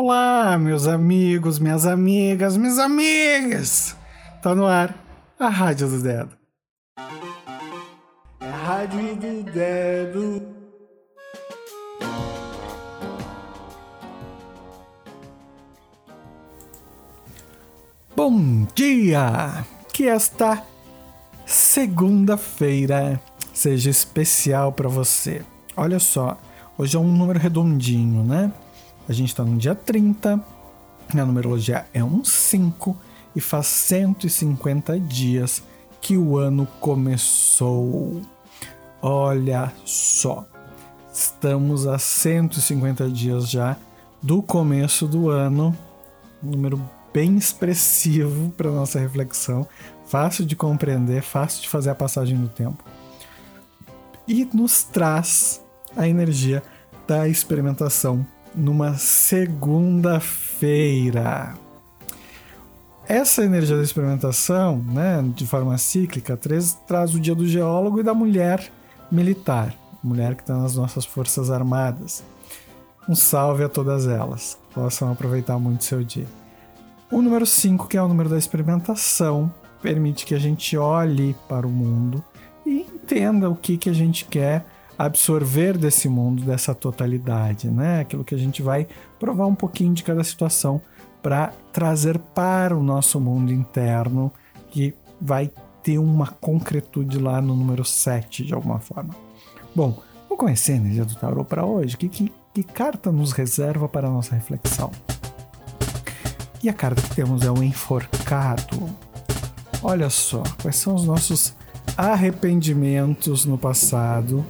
Olá, meus amigos, minhas amigas, minhas amigas! Tá no ar a Rádio do Dedo. É a Rádio do Dedo. Bom dia! Que esta segunda-feira seja especial para você. Olha só, hoje é um número redondinho, né? A gente está no dia 30, a numerologia é um 5 e faz 150 dias que o ano começou. Olha só, estamos a 150 dias já do começo do ano, um número bem expressivo para nossa reflexão, fácil de compreender, fácil de fazer a passagem do tempo. E nos traz a energia da experimentação numa segunda-feira. Essa energia da experimentação, né, de forma cíclica, traz, traz o dia do geólogo e da mulher militar, mulher que está nas nossas forças armadas. Um salve a todas elas, possam aproveitar muito seu dia. O número 5, que é o número da experimentação, permite que a gente olhe para o mundo e entenda o que, que a gente quer absorver desse mundo, dessa totalidade, né? Aquilo que a gente vai provar um pouquinho de cada situação para trazer para o nosso mundo interno, que vai ter uma concretude lá no número 7, de alguma forma. Bom, vamos conhecer a energia do tarot para hoje? Que, que, que carta nos reserva para a nossa reflexão? E a carta que temos é o enforcado. Olha só, quais são os nossos arrependimentos no passado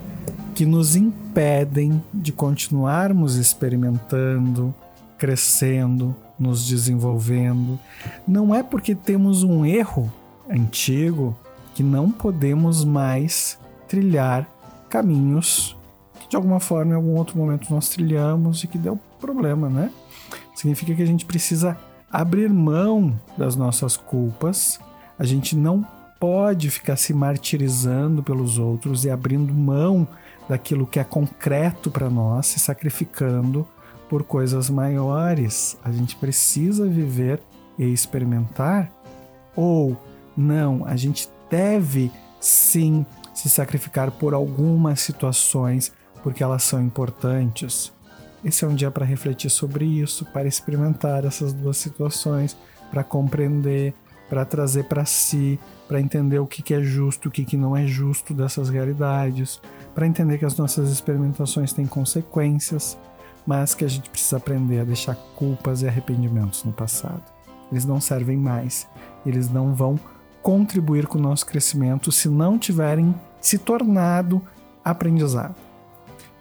que nos impedem de continuarmos experimentando, crescendo, nos desenvolvendo. Não é porque temos um erro antigo que não podemos mais trilhar caminhos que de alguma forma em algum outro momento nós trilhamos e que deu problema, né? Significa que a gente precisa abrir mão das nossas culpas. A gente não pode ficar se martirizando pelos outros e abrindo mão daquilo que é concreto para nós, se sacrificando por coisas maiores. A gente precisa viver e experimentar? Ou não, a gente deve sim se sacrificar por algumas situações porque elas são importantes. Esse é um dia para refletir sobre isso, para experimentar essas duas situações, para compreender, para trazer para si, para entender o que, que é justo, o que, que não é justo dessas realidades, para entender que as nossas experimentações têm consequências, mas que a gente precisa aprender a deixar culpas e arrependimentos no passado. Eles não servem mais, eles não vão contribuir com o nosso crescimento se não tiverem se tornado aprendizado.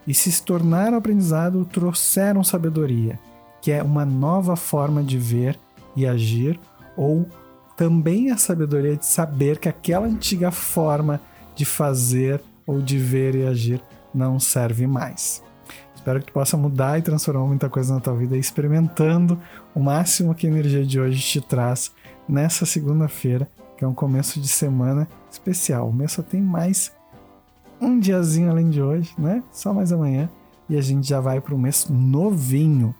E se se tornaram aprendizado, trouxeram sabedoria, que é uma nova forma de ver e agir, ou também a sabedoria de saber que aquela antiga forma de fazer ou de ver e agir não serve mais. Espero que tu possa mudar e transformar muita coisa na tua vida experimentando o máximo que a energia de hoje te traz nessa segunda-feira, que é um começo de semana especial. O mês só tem mais um diazinho além de hoje, né? Só mais amanhã e a gente já vai para o mês novinho.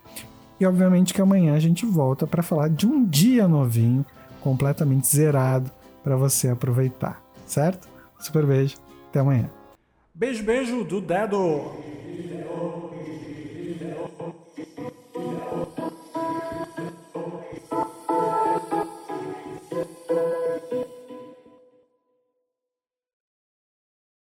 E obviamente que amanhã a gente volta para falar de um dia novinho, completamente zerado para você aproveitar, certo? Super beijo, até amanhã. Beijo, beijo do dedo!